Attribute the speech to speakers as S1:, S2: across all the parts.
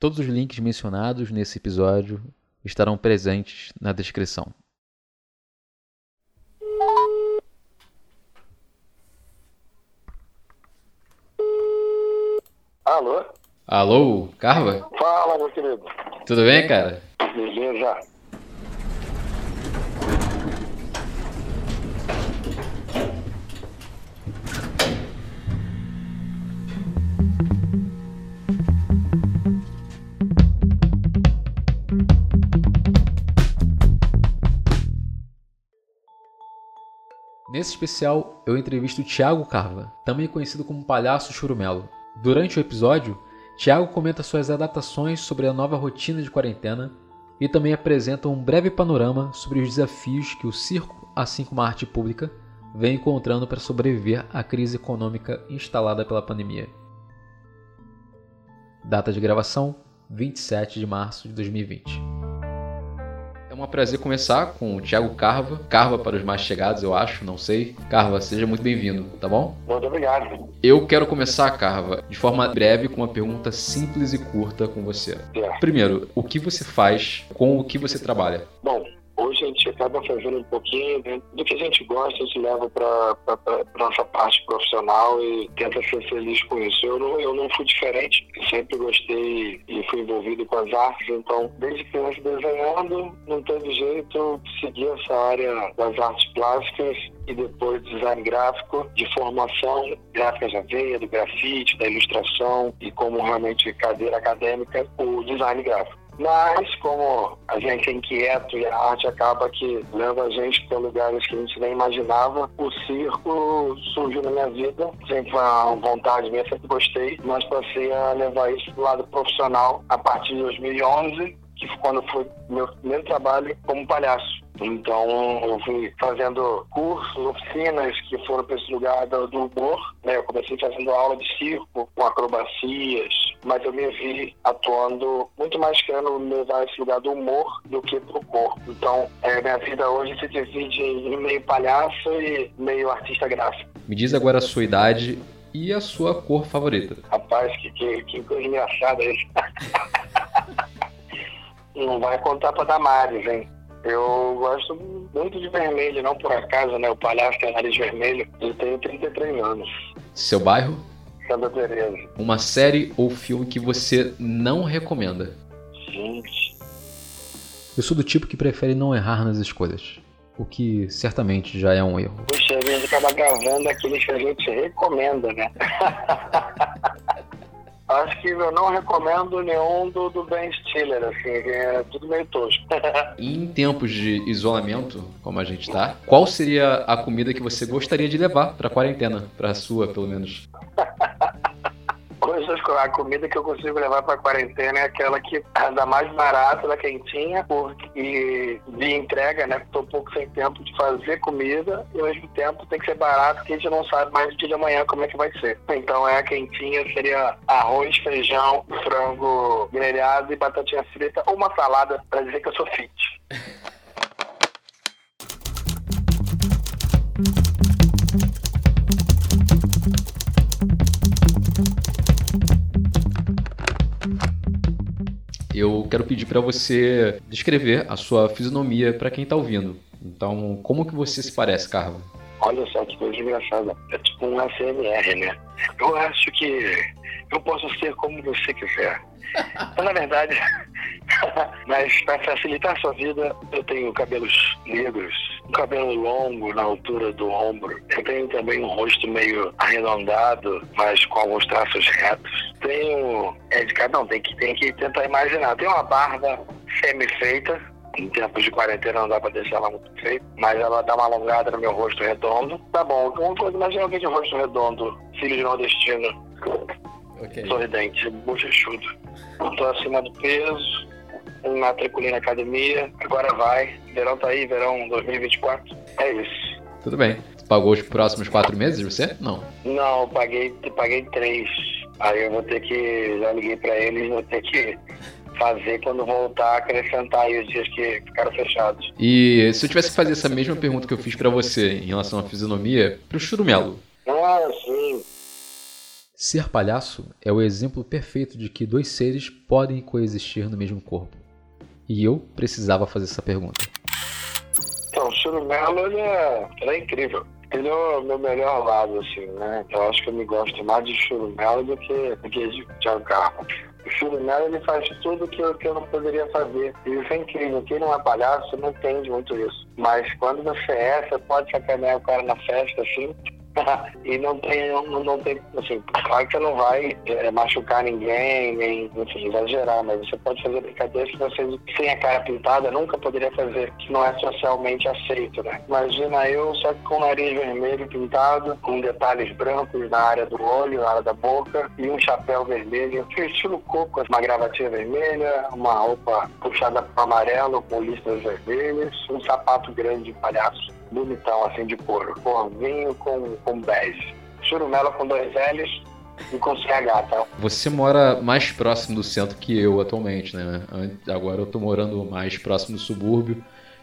S1: Todos os links mencionados nesse episódio estarão presentes na descrição.
S2: Alô?
S1: Alô, Carva?
S2: Fala, meu querido.
S1: Tudo bem, cara?
S2: Beleza.
S1: Nesse especial, eu entrevisto Thiago Carva, também conhecido como Palhaço Churumelo. Durante o episódio, Thiago comenta suas adaptações sobre a nova rotina de quarentena e também apresenta um breve panorama sobre os desafios que o circo, assim como a arte pública, vem encontrando para sobreviver à crise econômica instalada pela pandemia. Data de gravação: 27 de março de 2020 um prazer começar com o Thiago Carva. Carva para os mais chegados, eu acho, não sei. Carva, seja muito bem-vindo, tá bom?
S2: Muito obrigado.
S1: Eu quero começar, Carva, de forma breve, com uma pergunta simples e curta com você.
S2: É.
S1: Primeiro, o que você faz com o que você trabalha?
S2: Bom, gente acaba fazendo um pouquinho né, do que a gente gosta, a gente leva para nossa parte profissional e tenta ser feliz com isso. Eu não, eu não fui diferente, sempre gostei e fui envolvido com as artes, então desde criança desenhando, não teve jeito, segui essa área das artes plásticas e depois design gráfico de formação, gráfica já veia, do grafite, da ilustração e como realmente cadeira acadêmica, o design gráfico. Mas, como a gente é inquieto e a arte acaba que leva a gente para lugares que a gente nem imaginava, o circo surgiu na minha vida. Sempre foi uma vontade minha, sempre gostei, mas passei a levar isso para o lado profissional a partir de 2011, que foi quando foi meu primeiro trabalho como palhaço. Então, eu fui fazendo cursos, oficinas que foram para esse lugar do, humor. Né? Eu comecei fazendo aula de circo, com acrobacias, mas eu me vi atuando muito mais querendo levar esse lugar do humor do que pro corpo. Então, é, minha vida hoje se divide em meio palhaço e meio artista gráfico.
S1: Me diz agora a sua idade e a sua cor favorita.
S2: Rapaz, que, que, que coisa engraçada isso. Não vai contar pra Damares, hein? Eu gosto muito de vermelho, não por acaso, né? O palhaço tem nariz vermelho. Eu tenho 33 anos.
S1: Seu bairro?
S2: Santa Teresa.
S1: Uma série ou filme que você não recomenda?
S2: Gente.
S1: Eu sou do tipo que prefere não errar nas escolhas. O que certamente já é um erro.
S2: Puxa, a gente acaba gravando aqueles que a gente recomenda, né? Acho que eu não recomendo nenhum do, do Ben Stiller, assim, é tudo meio tosco.
S1: em tempos de isolamento, como a gente tá, qual seria a comida que você gostaria de levar pra quarentena? Pra sua, pelo menos.
S2: A comida que eu consigo levar para quarentena é aquela que é da mais barata, da quentinha, porque de entrega, né? Estou um pouco sem tempo de fazer comida e ao mesmo tempo tem que ser barato, porque a gente não sabe mais o dia de amanhã como é que vai ser. Então é a quentinha, seria arroz, feijão, frango grelhado e batatinha frita ou uma salada para dizer que eu sou fit.
S1: eu quero pedir para você descrever a sua fisionomia para quem está ouvindo. Então, como que você se parece, Carla?
S2: Olha só que coisa engraçada. É tipo um ACMR, né? Eu acho que eu posso ser como você quiser. Na verdade, mas para facilitar a sua vida, eu tenho cabelos negros, um cabelo longo na altura do ombro. Eu tenho também um rosto meio arredondado, mas com alguns traços retos. Tenho. É de cada um, tem que, tem que tentar imaginar. Tenho uma barba semi-feita, em tempos de quarentena não dá pra deixar ela muito feita, mas ela dá uma alongada no meu rosto redondo. Tá bom, uma coisa, mas alguém de rosto redondo, filho de nordestino, okay. sorridente, bochechudo. Tô acima do peso, matriculei na academia, agora vai. Verão tá aí, verão 2024. É isso.
S1: Tudo bem. Pagou os próximos quatro meses você? Não.
S2: Não, eu paguei, paguei três. Aí eu vou ter que. Já liguei pra eles, vou ter que fazer quando voltar, acrescentar aí os dias que ficaram fechados.
S1: E se eu tivesse que fazer essa mesma pergunta que eu fiz para você em relação à fisionomia, pro Churumelo.
S2: Ah, sim.
S1: Ser palhaço é o exemplo perfeito de que dois seres podem coexistir no mesmo corpo. E eu precisava fazer essa pergunta.
S2: O Churumelo, ele é, ele é incrível. Ele é o meu melhor lado, assim, né? Eu acho que eu me gosto mais de Churumelo do que, do que de Thiago Carmo. O Churumelo, ele faz tudo que eu, que eu não poderia fazer. Isso é incrível. Quem não é palhaço não entende muito isso. Mas quando você é, você pode sacanear o cara na festa, assim, e não tem, não, não tem, assim, claro que você não vai é, machucar ninguém, nem, enfim, exagerar, mas você pode fazer brincadeira que você, sem a cara pintada, nunca poderia fazer, que não é socialmente aceito, né? Imagina eu só com o nariz vermelho pintado, com detalhes brancos na área do olho, na área da boca, e um chapéu vermelho, estilo coco, uma gravatinha vermelha, uma roupa puxada para amarelo com listras vermelhas, um sapato grande de palhaço bonitão, assim, de couro. Corvinho com, com bege. Churumelo com dois L's e com CH, tá?
S1: Você mora mais próximo do centro que eu atualmente, né? Agora eu tô morando mais próximo do subúrbio.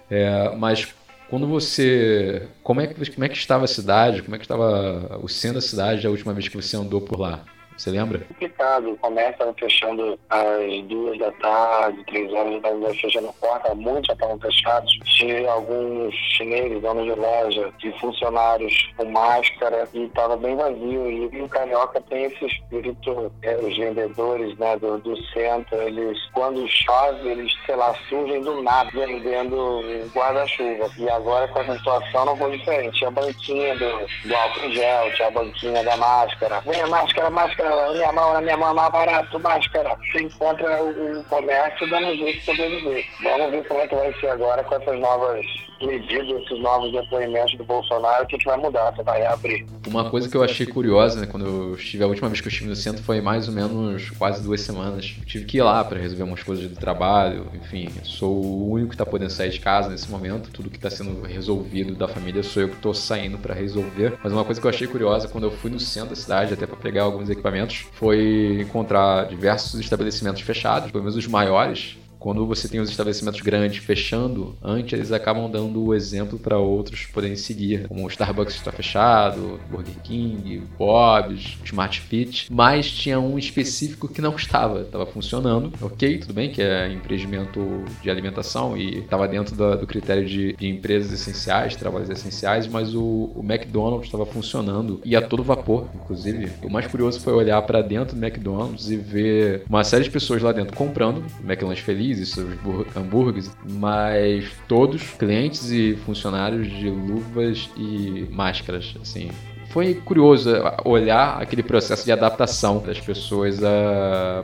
S1: É, mas quando você. Como é, que, como é que estava a cidade? Como é que estava o centro da cidade a última vez que você andou por lá? Você lembra?
S2: Complicado. Começa fechando às duas da tarde, três horas da tarde, fechando a porta. Muitos já estavam fechados. Tinha alguns chineses, donos de loja, de funcionários com máscara e estava bem vazio. E o Carioca tem esse espírito, é, os vendedores né, do, do centro, eles, quando chove, eles, sei lá, surgem do nada vendendo guarda-chuva. E agora com essa situação não foi diferente. Tinha a banquinha do, do álcool gel, tinha a banquinha da máscara. Vem a máscara, máscara máscara, minha mão, na minha mão é mais barato, máscara. Você encontra o, o comércio dando jeito de sobreviver. Vamos ver como é que vai ser agora com essas novas medidas, esses novos depoimentos do Bolsonaro, o que, que vai mudar, você vai abrir.
S1: Uma coisa que eu achei curiosa, né, quando eu estive, a última vez que eu estive no centro foi mais ou menos quase duas semanas. Eu tive que ir lá para resolver umas coisas do trabalho, enfim, sou o único que está podendo sair de casa nesse momento, tudo que está sendo resolvido da família sou eu que estou saindo para resolver. Mas uma coisa que eu achei curiosa quando eu fui no centro da cidade, até para pegar alguns equipamentos, foi encontrar diversos estabelecimentos fechados, pelo menos os maiores, quando você tem os estabelecimentos grandes fechando, antes eles acabam dando o exemplo para outros poderem seguir, como o Starbucks está fechado, Burger King, Bob's, Smart Fit, mas tinha um específico que não estava, estava funcionando, ok, tudo bem, que é empreendimento de alimentação e estava dentro do, do critério de, de, empresas essenciais, trabalhos essenciais, mas o, o McDonald's estava funcionando e a todo vapor, inclusive. O mais curioso foi olhar para dentro do McDonald's e ver uma série de pessoas lá dentro comprando, McLanche Feliz, e seus hambúrgueres, mas todos clientes e funcionários de luvas e máscaras, assim, foi curioso olhar aquele processo de adaptação das pessoas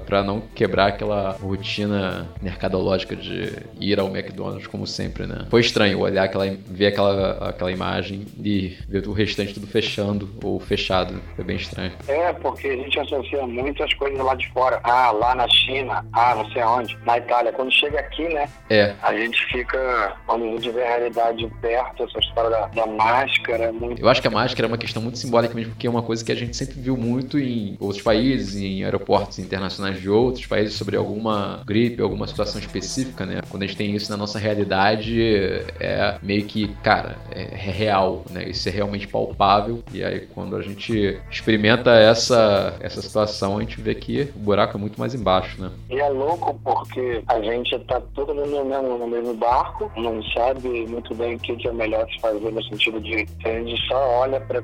S1: para não quebrar aquela rotina mercadológica de ir ao McDonald's como sempre, né? Foi estranho olhar aquela, ver aquela, aquela imagem e ver o restante tudo fechando ou fechado. Foi bem estranho.
S2: É, porque a gente associa muitas coisas lá de fora. Ah, lá na China, ah, não sei aonde, na Itália. Quando chega aqui, né?
S1: É.
S2: A gente fica, quando a gente vê a realidade perto, essa história da, da máscara é muito.
S1: Eu acho que a máscara é uma questão muito simbólica mesmo, porque é uma coisa que a gente sempre viu muito em outros países, em aeroportos internacionais de outros países, sobre alguma gripe, alguma situação específica, né? Quando a gente tem isso na nossa realidade, é meio que, cara, é real, né? Isso é realmente palpável. E aí, quando a gente experimenta essa, essa situação, a gente vê que o buraco é muito mais embaixo, né?
S2: E é louco porque a gente tá todo mundo no mesmo, no mesmo barco, não sabe muito bem o que é melhor se fazer no sentido de a gente só olha para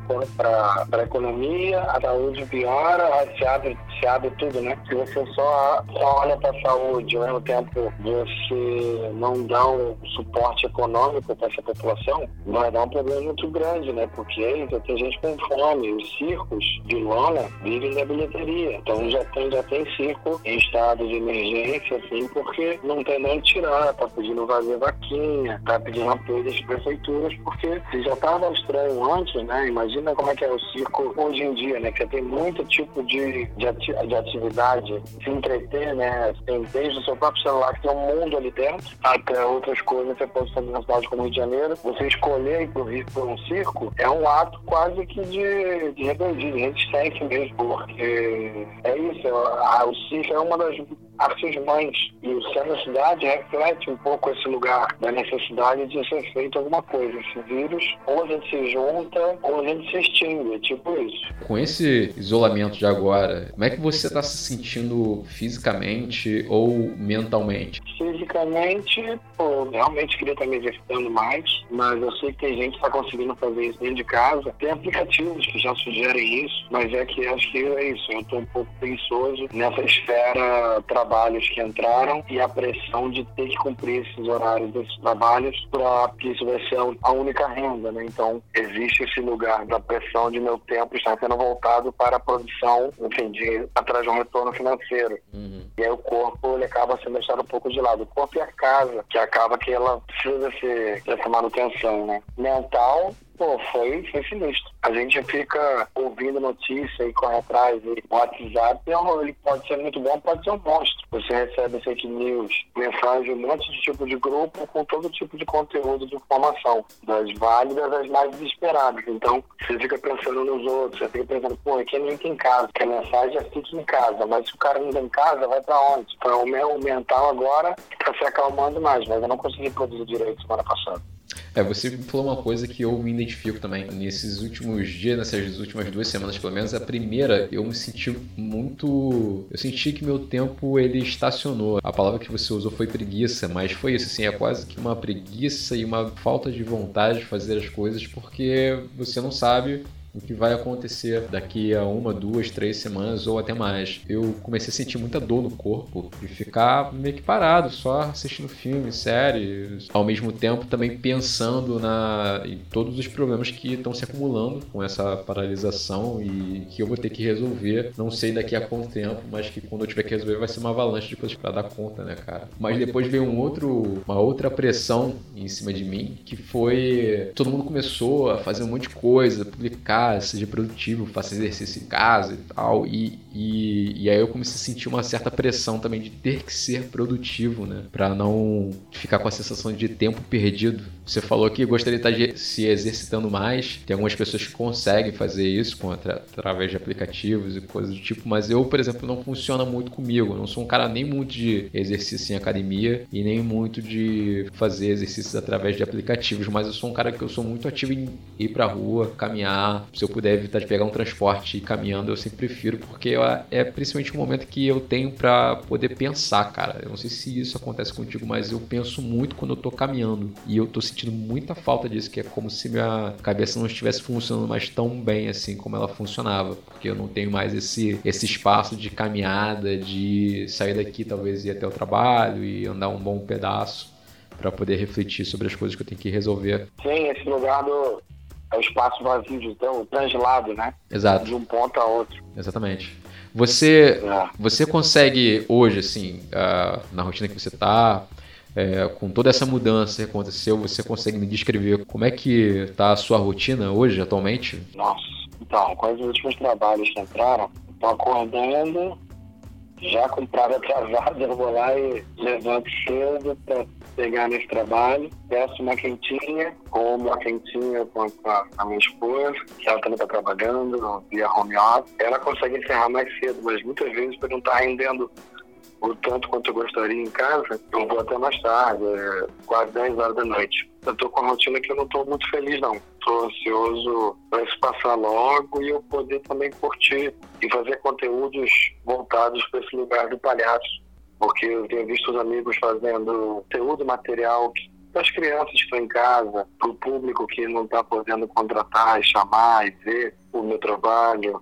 S2: para a economia, a saúde piora, se abre, se abre tudo, né? Se você só, só olha para a saúde, ao mesmo tempo você não dá um suporte econômico para essa população, vai dar um problema muito grande, né? Porque ainda tem gente com fome, os circos de lona vivem da bilheteria, então já tem, já tem circo em estado de emergência, assim, porque não tem nem tirar, tá pedindo fazer vaquinha, tá pedindo apoio das prefeituras, porque se já estava estranho antes, né? Imagina como é que é o circo hoje em dia, né? Que tem muito tipo de, de, ati de atividade, se entreter, né? Tem desde o seu próprio celular, que tem um mundo ali dentro, até outras coisas que você pode fazer na cidade como Rio de Janeiro. Você escolher ir por, por um circo é um ato quase que de, de rebeldia, de resistência mesmo, porque é isso, a, o circo é uma das artes mães. E o céu da cidade reflete um pouco esse lugar da necessidade de ser feito alguma coisa. Esse vírus, ou a gente se junta, ou a gente se curtindo, é tipo isso.
S1: Com esse isolamento de agora, como é que você está se sentindo fisicamente ou mentalmente?
S2: Fisicamente, pô, realmente queria estar me exercitando mais, mas eu sei que tem gente que está conseguindo fazer isso dentro de casa. Tem aplicativos que já sugerem isso, mas é que acho que é isso. Eu estou um pouco preguiçoso nessa esfera trabalhos que entraram e a pressão de ter que cumprir esses horários desses trabalhos para que isso vai ser a única renda, né? Então existe esse lugar da pressão de meu tempo estar sendo voltado para a produção, enfim, de atrás de um retorno financeiro. Uhum. E aí o corpo ele acaba sendo deixado um pouco de lado. O corpo e a casa, que acaba que ela precisa ser dessa manutenção, né? Mental, pô, foi, foi sinistro. A gente fica ouvindo notícia e corre atrás. E o WhatsApp ele pode ser muito bom, pode ser um monstro. Você recebe fake news, mensagem, um monte de tipo de grupo com todo tipo de conteúdo de informação, das válidas às mais desesperadas. Então, você fica pensando nos outros, você fica pensando, pô, aqui não entra em casa, que a mensagem é fique em casa, mas se o cara não está em casa, vai para onde? Então, o meu mental agora está se acalmando mais, mas eu não consegui produzir direito semana passada.
S1: É, você falou uma coisa que eu me identifico também. Nesses últimos dias, nessas últimas duas semanas pelo menos, a primeira eu me senti muito. Eu senti que meu tempo ele estacionou. A palavra que você usou foi preguiça, mas foi isso, assim, é quase que uma preguiça e uma falta de vontade de fazer as coisas porque você não sabe o que vai acontecer daqui a uma, duas, três semanas ou até mais. Eu comecei a sentir muita dor no corpo e ficar meio que parado, só assistindo filmes, séries, ao mesmo tempo também pensando na, em todos os problemas que estão se acumulando com essa paralisação e que eu vou ter que resolver. Não sei daqui a quanto tempo, mas que quando eu tiver que resolver vai ser uma avalanche de coisas para dar conta, né, cara? Mas depois veio um outro, uma outra pressão em cima de mim que foi todo mundo começou a fazer um monte de coisa, publicar seja produtivo, faça exercício em casa e tal. E, e, e, aí eu comecei a sentir uma certa pressão também de ter que ser produtivo, né? Pra não ficar com a sensação de tempo perdido. Você falou que gostaria de estar se exercitando mais. Tem algumas pessoas que conseguem fazer isso com, através de aplicativos e coisas do tipo, mas eu, por exemplo, não funciona muito comigo. Eu não sou um cara nem muito de exercício em academia e nem muito de fazer exercícios através de aplicativos, mas eu sou um cara que eu sou muito ativo em ir pra rua, caminhar, se eu puder evitar de pegar um transporte e caminhando, eu sempre prefiro, porque é principalmente o momento que eu tenho para poder pensar, cara. Eu não sei se isso acontece contigo, mas eu penso muito quando eu tô caminhando. E eu tô sentindo muita falta disso, que é como se minha cabeça não estivesse funcionando mais tão bem assim como ela funcionava. Porque eu não tenho mais esse, esse espaço de caminhada, de sair daqui talvez ir até o trabalho e andar um bom pedaço para poder refletir sobre as coisas que eu tenho que resolver.
S2: Sim, esse lugar do, é o espaço vazio, então, translado, né?
S1: Exato.
S2: De um ponto a outro.
S1: Exatamente. Você, é. você consegue hoje, assim, uh, na rotina que você está, é, com toda essa mudança que aconteceu, você consegue me descrever como é que está a sua rotina hoje, atualmente?
S2: Nossa, então, com os últimos trabalhos que entraram, estou acordando, já com prazo atrasado, eu vou lá e levanto cedo pegar nesse trabalho, peço uma quentinha, como uma quentinha com a, a minha esposa, que ela também está trabalhando via home office. Ela consegue encerrar mais cedo, mas muitas vezes por não estar tá rendendo o tanto quanto eu gostaria em casa, eu vou até mais tarde, é, quase 10 horas da noite. Eu tô com uma rotina que eu não tô muito feliz, não. Tô ansioso para isso passar logo e eu poder também curtir e fazer conteúdos voltados para esse lugar do palhaço porque eu tenho visto os amigos fazendo conteúdo material para as crianças que estão em casa, para o público que não está podendo contratar e chamar e ver o meu trabalho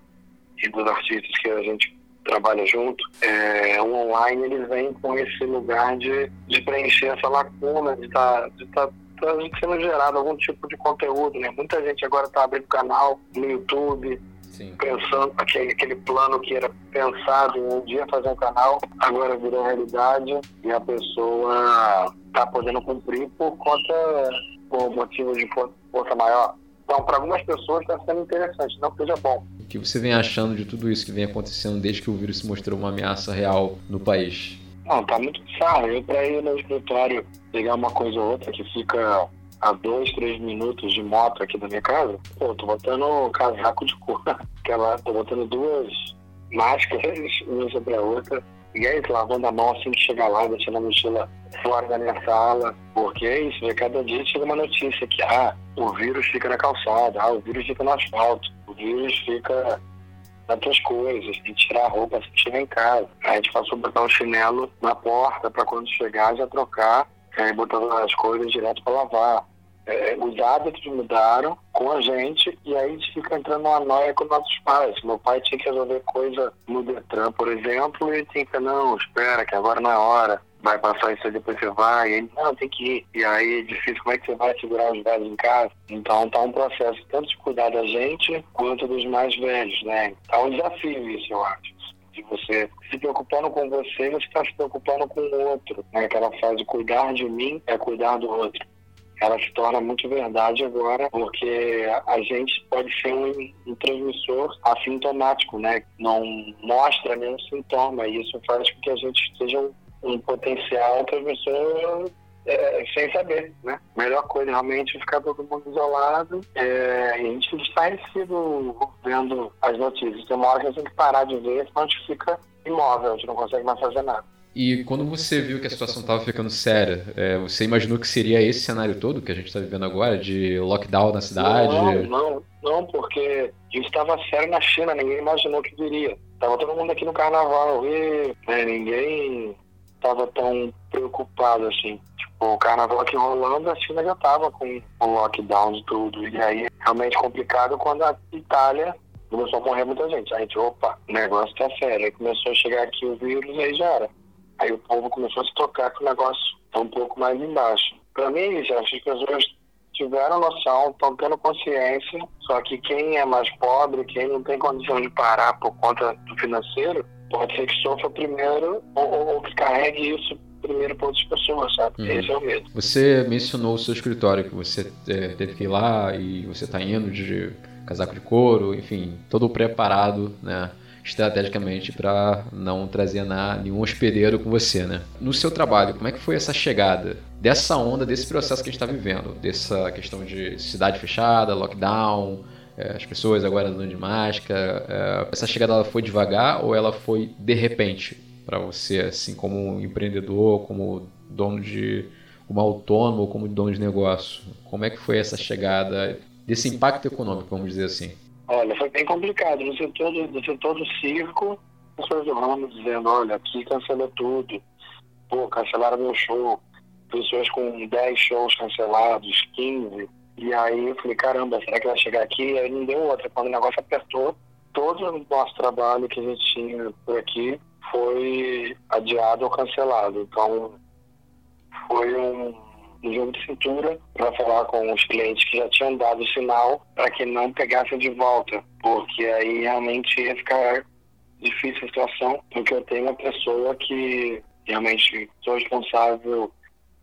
S2: e dos artistas que a gente trabalha junto, é, o online eles vêm com esse lugar de, de preencher essa lacuna, de estar tá, tá, tá sendo gerado algum tipo de conteúdo, né? Muita gente agora está abrindo canal no YouTube, Sim. pensando aquele, aquele plano que era pensado em um dia fazer um canal, agora virou realidade e a pessoa está podendo cumprir por conta, por motivo de força maior. Então, para algumas pessoas está sendo interessante, não que seja bom.
S1: O que você vem achando de tudo isso que vem acontecendo desde que o vírus se mostrou uma ameaça real no país?
S2: Não, tá muito bizarro. Eu, para ir no escritório pegar uma coisa ou outra que fica a dois, três minutos de moto aqui da minha casa, pô, tô botando casaco de cor. Aquela, tô botando duas máscaras, uma sobre a outra. E aí, lavando a mão assim que chega lá, deixando a mochila fora da minha sala. Porque é isso, cada dia chega uma notícia que ah, o vírus fica na calçada, ah, o vírus fica no asfalto, o vírus fica nas tuas coisas, tem que tirar a roupa se chegar em casa. A gente passou a botar um chinelo na porta para quando chegar já trocar, aí botando as coisas direto para lavar. É, os hábitos mudaram com a gente e aí a gente fica entrando numa noia com nossos pais. Meu pai tinha que resolver coisa no Detran, por exemplo, e ele tinha que, não, espera, que agora não é hora vai passar isso aí, depois você vai. E ele, não, tem que ir. E aí é difícil, como é que você vai segurar os velhos em casa? Então tá um processo tanto de cuidar da gente quanto dos mais velhos, né? Tá um desafio isso, eu acho. De você se preocupando com você, você está se preocupando com o outro. Né? Aquela frase, cuidar de mim é cuidar do outro ela se torna muito verdade agora, porque a gente pode ser um, um transmissor assintomático, né? Não mostra nenhum sintoma, e isso faz com que a gente seja um um potencial transmissor é, sem saber, né? Melhor coisa realmente é ficar todo mundo isolado é, a gente está sido vendo as notícias. Tem uma hora que a gente tem que parar de ver, senão a gente fica imóvel, a gente não consegue mais fazer nada.
S1: E quando você viu que a situação estava ficando séria, é, você imaginou que seria esse cenário todo que a gente está vivendo agora, de lockdown na cidade?
S2: Não, não, não, porque isso estava sério na China, ninguém imaginou que viria. Tava todo mundo aqui no carnaval, e né, ninguém estava tão preocupado assim. O carnaval aqui rolando, a China já estava com o lockdown de tudo. E aí, realmente complicado quando a Itália começou a morrer muita gente. A gente, opa, o negócio tá sério. Aí começou a chegar aqui o vírus, aí já era. Aí o povo começou a se tocar que o negócio tá um pouco mais embaixo. Para mim, que as pessoas tiveram noção, estão tendo consciência, só que quem é mais pobre, quem não tem condição de parar por conta do financeiro, pode ser que sofra primeiro ou, ou que carregue isso primeiro para outras pessoas, sabe? Uhum. Esse é o medo.
S1: Você mencionou o seu escritório, que você é, teve que ir lá e você está indo de casaco de couro, enfim, todo preparado, né? estrategicamente para não trazer nada, nenhum hospedeiro com você, né? No seu trabalho, como é que foi essa chegada dessa onda, desse processo que a gente está vivendo, dessa questão de cidade fechada, lockdown, é, as pessoas agora andando de máscara. É, essa chegada ela foi devagar ou ela foi de repente para você, assim, como empreendedor, como dono de. como autônomo, como dono de negócio? Como é que foi essa chegada, desse impacto econômico, vamos dizer assim?
S2: Olha, foi bem complicado. No setor do, no setor do circo, pessoas do dizendo: olha, aqui cancelou tudo. Pô, cancelaram meu show. Pessoas com 10 shows cancelados, 15 e aí eu falei, caramba, será que vai chegar aqui? Aí não deu outra. Quando o negócio apertou, todo o nosso trabalho que a gente tinha por aqui foi adiado ou cancelado. Então, foi um, jogo de cintura para falar com os clientes que já tinham dado sinal para que não pegassem de volta, porque aí realmente ia ficar difícil a situação, porque eu tenho uma pessoa que realmente sou responsável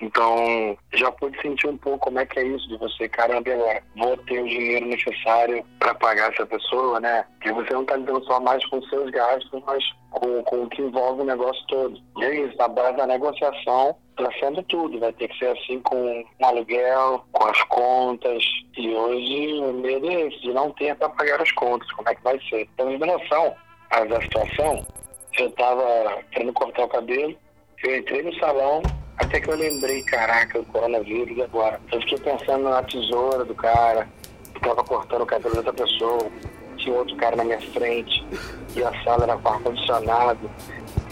S2: então, já pude sentir um pouco como é que é isso de você, caramba, agora vou ter o dinheiro necessário para pagar essa pessoa, né? Porque você não está lidando só mais com seus gastos, mas com, com o que envolve o negócio todo. E é isso, na base da negociação, está sendo tudo. Vai ter que ser assim com o aluguel, com as contas. E hoje o medo é esse, de não ter para pagar as contas. Como é que vai ser? Então, em noção da situação, eu estava querendo cortar o cabelo, eu entrei no salão, até que eu lembrei, caraca, o coronavírus agora. Eu fiquei pensando na tesoura do cara, que tava cortando o cabelo da outra pessoa. Tinha outro cara na minha frente, e a sala era com ar-condicionado.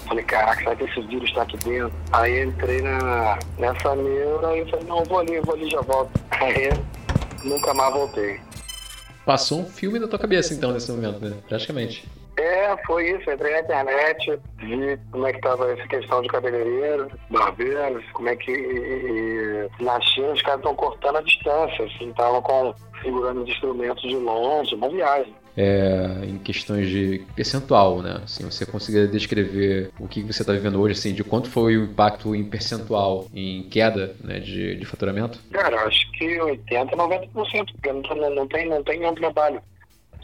S2: Falei, caraca, será que esse vírus está aqui dentro? Aí entrei na, nessa neura e falei, não, vou ali, vou ali, já volto. Aí nunca mais voltei.
S1: Passou um filme na tua cabeça então nesse momento, né? Praticamente.
S2: É, foi isso. Entrei na internet, vi como é que estava essa questão de cabeleireiro, barbeiros, como é que e, e, na China os caras estão cortando a distância, assim, estavam com segurando os instrumentos de longe, uma viagem.
S1: É, em questões de percentual, né? Assim, você conseguiria descrever o que você está vivendo hoje, assim, de quanto foi o impacto em percentual, em queda né, de, de faturamento?
S2: Cara, acho que 80%, 90%, porque não, não, tem, não tem nenhum trabalho.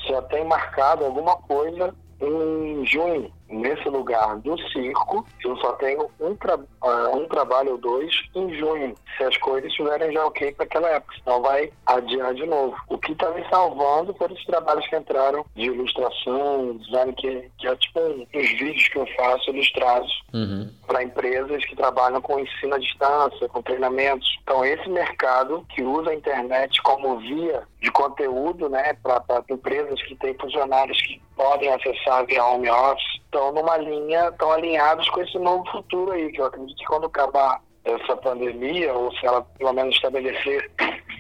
S2: Só tem marcado alguma coisa em junho, nesse lugar do circo, eu só tenho um, tra uh, um trabalho ou dois em junho, se as coisas estiverem já ok para aquela época, senão vai adiar de novo. O que está me salvando foram os trabalhos que entraram de ilustração, design, que, que é tipo uns vídeos que eu faço ilustrados uhum. para empresas que trabalham com ensino à distância, com treinamentos. Então, esse mercado que usa a internet como via de conteúdo né, para empresas que têm funcionários que podem acessar via home office, estão numa linha, estão alinhados com esse novo futuro aí, que eu acredito que quando acabar essa pandemia, ou se ela pelo menos estabelecer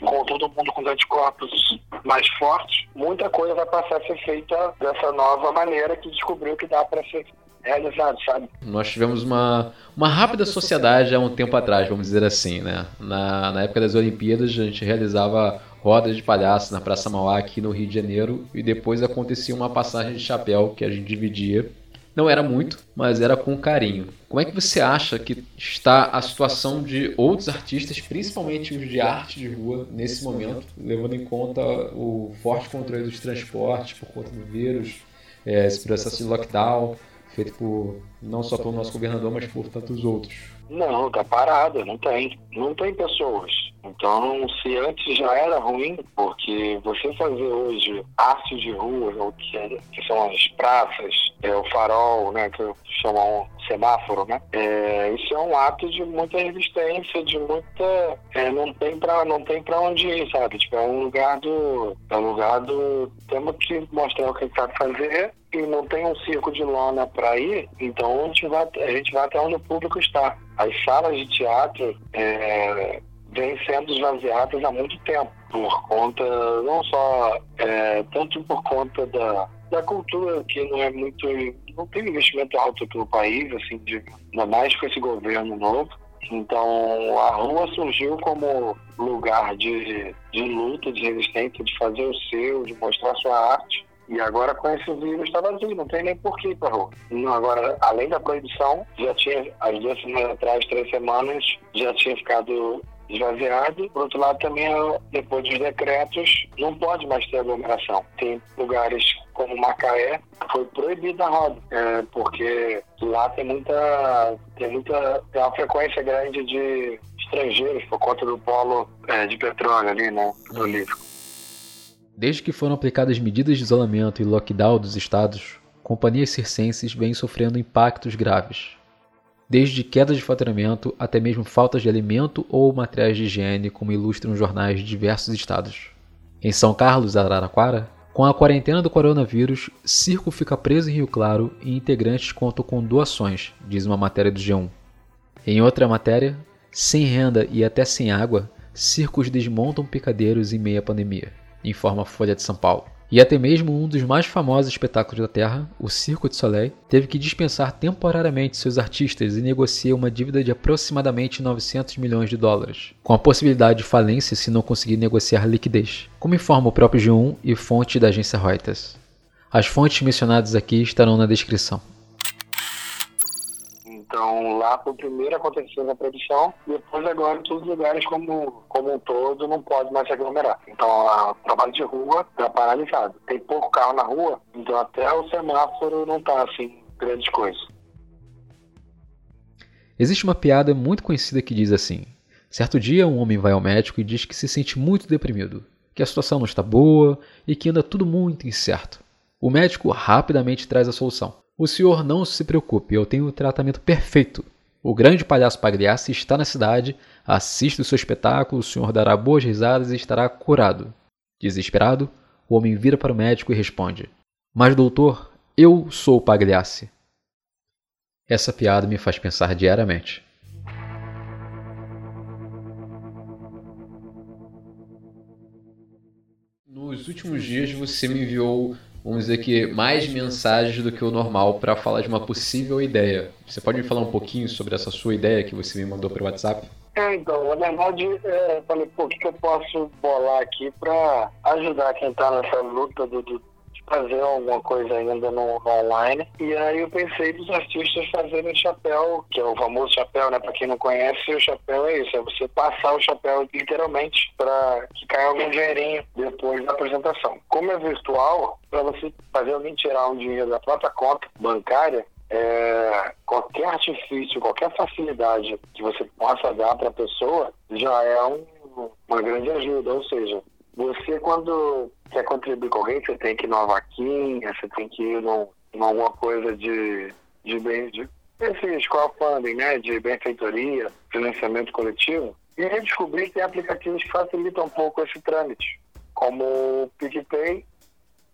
S2: com todo mundo com os anticorpos mais fortes, muita coisa vai passar a ser feita dessa nova maneira que descobriu que dá para ser realizado, sabe?
S1: Nós tivemos uma, uma rápida sociedade há um tempo atrás, vamos dizer assim, né? Na, na época das Olimpíadas, a gente realizava rodas de palhaço na Praça Mauá aqui no Rio de Janeiro e depois acontecia uma passagem de chapéu que a gente dividia não era muito, mas era com carinho. Como é que você acha que está a situação de outros artistas, principalmente os de arte de rua, nesse momento, levando em conta o forte controle dos transportes por conta do vírus, é, esse processo de lockdown, feito por não só pelo nosso governador, mas por tantos outros?
S2: Não, tá parado, não tem. Não tem pessoas. Então, se antes já era ruim, porque você fazer hoje arte de rua, é, que são as praças, é, o farol, né, que chamam semáforo, né? É, isso é um ato de muita resistência, de muita. É, não tem para não tem para onde ir, sabe? Tipo, é um lugar do. É um lugar do. Temos que mostrar o que sabe fazer e não tem um circo de lona para ir, então a gente, vai, a gente vai até onde o público está. As salas de teatro é, vêm sendo esvaziadas há muito tempo, por conta, não só, é, tanto por conta da, da cultura que não é muito, não tem investimento alto no país, assim, de, ainda mais com esse governo novo. Então a rua surgiu como lugar de, de luta, de resistência, de fazer o seu, de mostrar sua arte. E agora com esse vírus está vazio, não tem nem porquê para rua. Não, agora, além da proibição, já tinha, as duas semanas atrás, três semanas, já tinha ficado esvaziado. Por outro lado, também, depois dos decretos, não pode mais ter aglomeração. Tem lugares como Macaé, foi proibida a roda, é, porque lá tem muita, tem muita, tem uma frequência grande de estrangeiros por conta do polo é, de petróleo ali, né, prolífico.
S1: Desde que foram aplicadas medidas de isolamento e lockdown dos estados, companhias circenses vêm sofrendo impactos graves. Desde quedas de faturamento até mesmo faltas de alimento ou materiais de higiene, como ilustram jornais de diversos estados. Em São Carlos, Araraquara, com a quarentena do coronavírus, circo fica preso em Rio Claro e integrantes contam com doações, diz uma matéria do G1. Em outra matéria, sem renda e até sem água, circos desmontam picadeiros em meia pandemia informa a Folha de São Paulo. E até mesmo um dos mais famosos espetáculos da Terra, o Circo de Soleil, teve que dispensar temporariamente seus artistas e negocia uma dívida de aproximadamente 900 milhões de dólares, com a possibilidade de falência se não conseguir negociar liquidez, como informa o próprio G1 e fonte da agência Reuters. As fontes mencionadas aqui estarão na descrição.
S2: Então lá foi primeiro acontecendo a produção, depois agora todos os lugares como, como um todo não pode mais se aglomerar. Então o trabalho de rua está paralisado. Tem pouco carro na rua, então até o semáforo não está assim, grandes coisas.
S1: Existe uma piada muito conhecida que diz assim: Certo dia, um homem vai ao médico e diz que se sente muito deprimido, que a situação não está boa e que anda tudo muito incerto. O médico rapidamente traz a solução. O senhor não se preocupe, eu tenho o tratamento perfeito. O grande palhaço Pagliassi está na cidade, assiste o seu espetáculo, o senhor dará boas risadas e estará curado. Desesperado, o homem vira para o médico e responde: Mas, doutor, eu sou o Pagliassi. Essa piada me faz pensar diariamente. Nos últimos dias você me enviou vamos dizer que, mais mensagens do que o normal para falar de uma possível ideia. Você pode me falar um pouquinho sobre essa sua ideia que você me mandou pelo WhatsApp?
S2: É, então, na verdade, é, falei, pô, o que, eu posso bolar aqui para ajudar quem está nessa luta do, do fazer alguma coisa ainda no, no, online. E aí eu pensei dos artistas fazerem chapéu, que é o famoso chapéu, né? Para quem não conhece, o chapéu é isso, é você passar o chapéu literalmente para que caia algum dinheirinho depois da apresentação. Como é virtual, para você fazer alguém tirar um dinheiro da própria conta bancária, é, qualquer artifício, qualquer facilidade que você possa dar para a pessoa já é um, uma grande ajuda. Ou seja, você quando quer contribuir com alguém, você tem que ir numa vaquinha, você tem que ir numa alguma coisa de, de bem, de, esses crowdfunding, né, de benfeitoria, financiamento coletivo, e eu descobri que tem aplicativos que facilitam um pouco esse trâmite, como o PicPay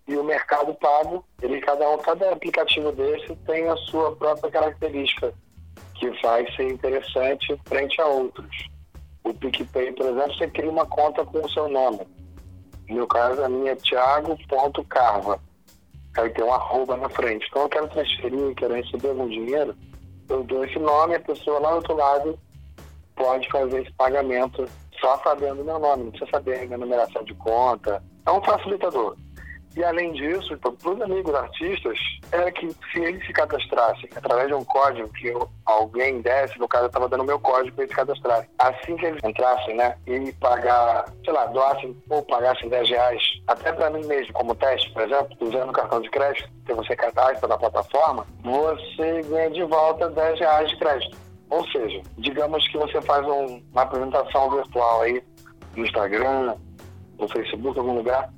S2: e o Mercado Pago. Ele, cada, um, cada aplicativo desse tem a sua própria característica, que faz ser interessante frente a outros. O PicPay, por exemplo, você cria uma conta com o seu nome. No meu caso, a minha é thiago.carva. Aí tem um arroba na frente. Então eu quero transferir, quero receber algum dinheiro, eu dou esse nome, a pessoa lá do outro lado pode fazer esse pagamento só sabendo meu nome, não precisa saber a minha numeração de conta. É um facilitador. E além disso, para os amigos artistas, era que se eles se cadastrassem através de um código que eu, alguém desse, no caso eu estava dando meu código para eles se cadrastarem. Assim que eles entrassem, né, e pagar, sei lá, doassem ou pagassem 10 reais, até para mim mesmo, como teste, por exemplo, usando o cartão de crédito, que você cadastra na plataforma, você ganha de volta 10 reais de crédito. Ou seja, digamos que você faz um, uma apresentação virtual aí no Instagram, no Facebook, em algum lugar,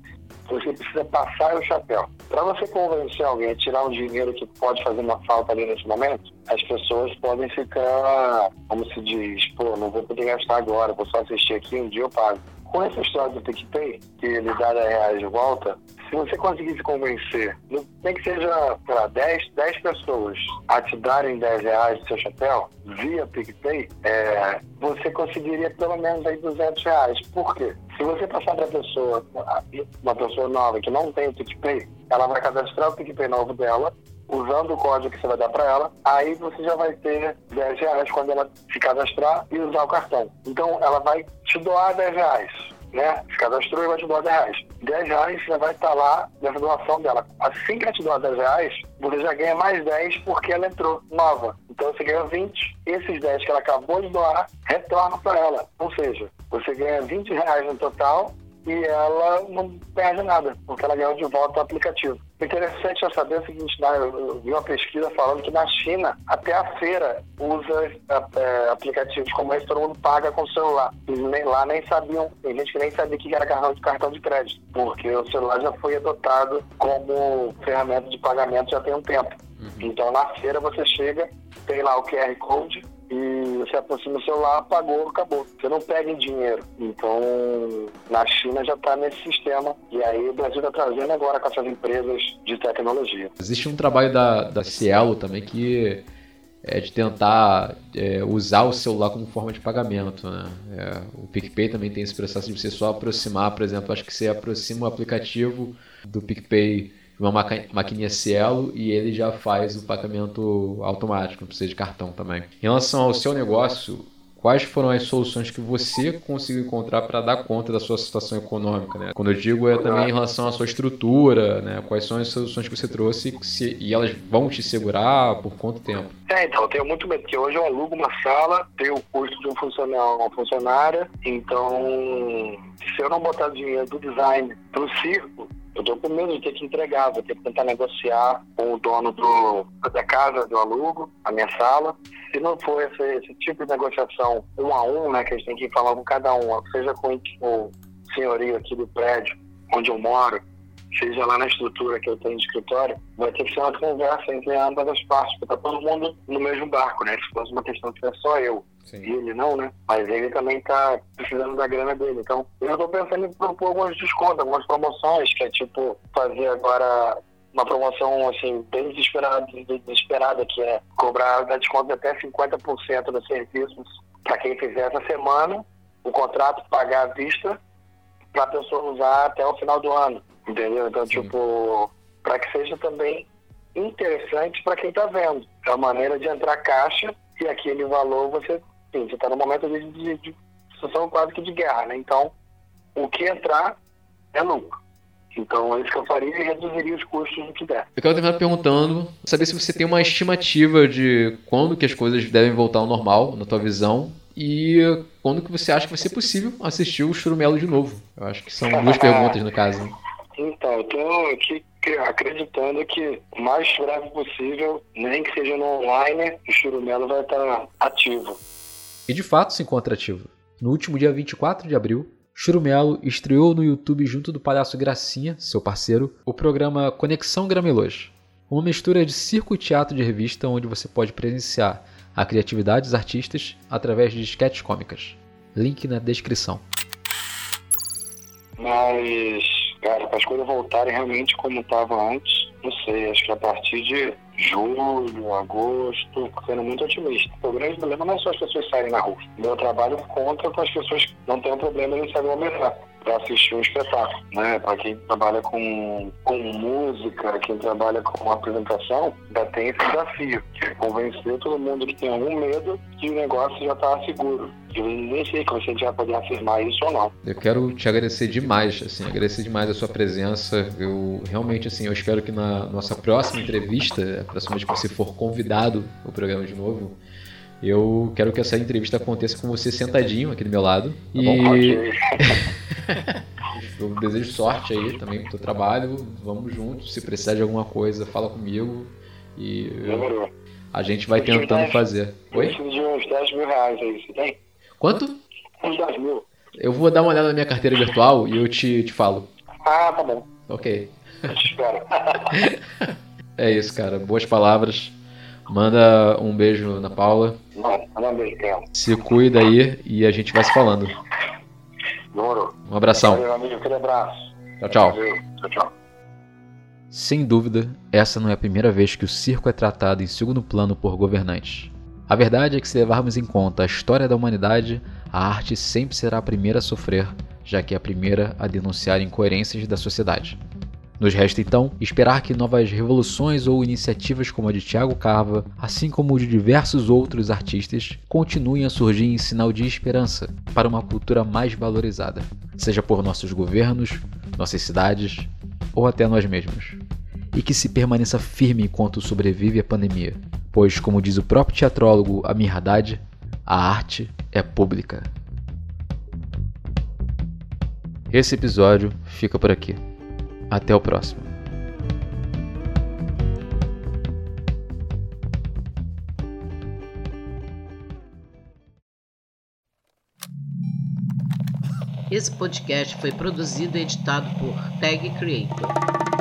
S2: você precisa passar o chapéu. Para você convencer alguém a tirar um dinheiro que pode fazer uma falta ali nesse momento, as pessoas podem ficar, como se diz, pô, não vou poder gastar agora, vou só assistir aqui, um dia eu pago. Com essa história do PicPay, que ele dá 10 reais de volta, se você conseguir se convencer, nem que seja, sei lá, 10, 10 pessoas a te darem 10 reais do seu chapéu, via PicPay, é, você conseguiria pelo menos aí 200 reais. Por quê? Se você passar para a pessoa, uma pessoa nova que não tem o PicPay, ela vai cadastrar o PicPay novo dela, usando o código que você vai dar para ela, aí você já vai ter 10 reais quando ela se cadastrar e usar o cartão. Então ela vai te doar 10 reais, né? Se cadastrou e vai te doar 10 reais. 10 reais já vai estar lá nessa doação dela. Assim que ela te doar 10 reais, você já ganha mais 10 porque ela entrou nova. Então você ganha 20, esses 10 que ela acabou de doar, retornam para ela. Ou seja, você ganha 20 reais no total e ela não perde nada, porque ela ganhou de volta o aplicativo. O interessante é saber o seguinte, né? eu vi uma pesquisa falando que na China, até a feira usa é, aplicativos como esse, todo mundo paga com o celular. Eles nem, lá nem sabiam, tem gente que nem sabia que era cartão de, cartão de crédito, porque o celular já foi adotado como ferramenta de pagamento já tem um tempo. Uhum. Então na feira você chega, tem lá o QR Code, e você aproxima o celular, pagou, acabou. Você não pega em dinheiro. Então, na China já está nesse sistema. E aí o Brasil está trazendo agora com essas empresas de tecnologia.
S1: Existe um trabalho da, da Cielo também que é de tentar é, usar o celular como forma de pagamento. Né? É, o PicPay também tem esse processo de você só aproximar, por exemplo, acho que você aproxima o aplicativo do PicPay uma maquininha Cielo e ele já faz o pagamento automático, não precisa de cartão também. Em relação ao seu negócio, quais foram as soluções que você conseguiu encontrar para dar conta da sua situação econômica, né? Quando eu digo é também em relação à sua estrutura, né? Quais são as soluções que você trouxe se, e elas vão te segurar por quanto tempo?
S2: É, então, eu tenho muito medo, porque hoje eu alugo uma sala, tenho o custo de um funcionário, uma funcionária, então se eu não botar dinheiro do design pro circo, eu estou com medo de ter que entregar, vou ter que tentar negociar com o dono do, da casa, do alugo, a minha sala. Se não for esse, esse tipo de negociação um a um, né, que a gente tem que falar com cada um, seja com o senhorio aqui do prédio onde eu moro, seja lá na estrutura que eu tenho de escritório, vai ter que ser uma conversa entre ambas as partes, porque tá todo mundo no mesmo barco, né? Se fosse uma questão que é só eu Sim. e ele não, né? Mas ele também tá precisando da grana dele. Então, eu tô pensando em propor alguns descontos, algumas promoções, que é tipo fazer agora uma promoção assim bem desesperada, desesperada que é cobrar dar desconto de até 50% dos serviços para quem fizer essa semana, o contrato pagar à vista para a pessoa usar até o final do ano. Entendeu? Então, Sim. tipo, para que seja também interessante para quem está vendo. É uma maneira de entrar caixa e aquele valor você, sim, você está no momento de, de, de situação quase que de guerra, né? Então, o que entrar é lucro. Então, é isso que eu faria e reduziria os custos do que der.
S1: Eu quero terminar perguntando, saber se você tem uma estimativa de quando que as coisas devem voltar ao normal, na tua visão, e quando que você acha que vai ser possível assistir o Churumelo de novo. Eu acho que são duas perguntas no caso.
S2: Então, eu estou aqui acreditando que o mais breve possível, nem que seja no online, o Churumelo vai estar ativo.
S1: E de fato se encontra ativo. No último dia 24 de abril, Churumelo estreou no YouTube junto do palhaço Gracinha, seu parceiro, o programa Conexão Gramelôs, uma mistura de circo e teatro de revista onde você pode presenciar a criatividade dos artistas através de sketches cômicas. Link na descrição.
S2: Mas, cara, para as coisas voltarem realmente como estava antes, não sei, acho que a partir de julho, agosto, sendo muito otimista. O grande problema não é só as pessoas saírem na rua. Meu trabalho conta com as pessoas que não têm problema em se aglomerar para assistir um espetáculo, né? Para quem trabalha com, com música, quem trabalha com apresentação, ainda tem esse desafio, que é convencer todo mundo que tem algum medo que o negócio já está seguro. Eu nem sei como a gente vai poder afirmar isso ou não.
S1: Eu quero te agradecer demais, assim, agradecer demais a sua presença. Eu realmente, assim, eu espero que na nossa próxima entrevista, a próxima vez que você for convidado ao programa de novo, eu quero que essa entrevista aconteça com você sentadinho aqui do meu lado. Tá e eu desejo sorte aí também pro teu trabalho. Vamos juntos. Se precisar de alguma coisa, fala comigo. E eu... a gente vai tentando fazer.
S2: Oi? Eu preciso de uns 10 mil reais aí, você tem?
S1: Quanto?
S2: Uns 10 mil.
S1: Eu vou dar uma olhada na minha carteira virtual e eu te, te falo.
S2: Ah, tá bom.
S1: Ok.
S2: Eu te espero.
S1: é isso, cara. Boas palavras. Manda um beijo na Paula. Se cuida aí e a gente vai se falando. Um abração.
S2: Valeu, amigo. Aquele abraço.
S1: Tchau, tchau.
S2: Valeu. Tchau, tchau.
S1: Sem dúvida, essa não é a primeira vez que o circo é tratado em segundo plano por governantes. A verdade é que, se levarmos em conta a história da humanidade, a arte sempre será a primeira a sofrer, já que é a primeira a denunciar incoerências da sociedade. Nos resta então esperar que novas revoluções ou iniciativas como a de Tiago Carva, assim como de diversos outros artistas, continuem a surgir em sinal de esperança para uma cultura mais valorizada, seja por nossos governos, nossas cidades ou até nós mesmos. E que se permaneça firme enquanto sobrevive a pandemia, pois, como diz o próprio teatrólogo Amir Haddad, a arte é pública. Esse episódio fica por aqui. Até o próximo.
S3: Esse podcast foi produzido e editado por Tag Creator.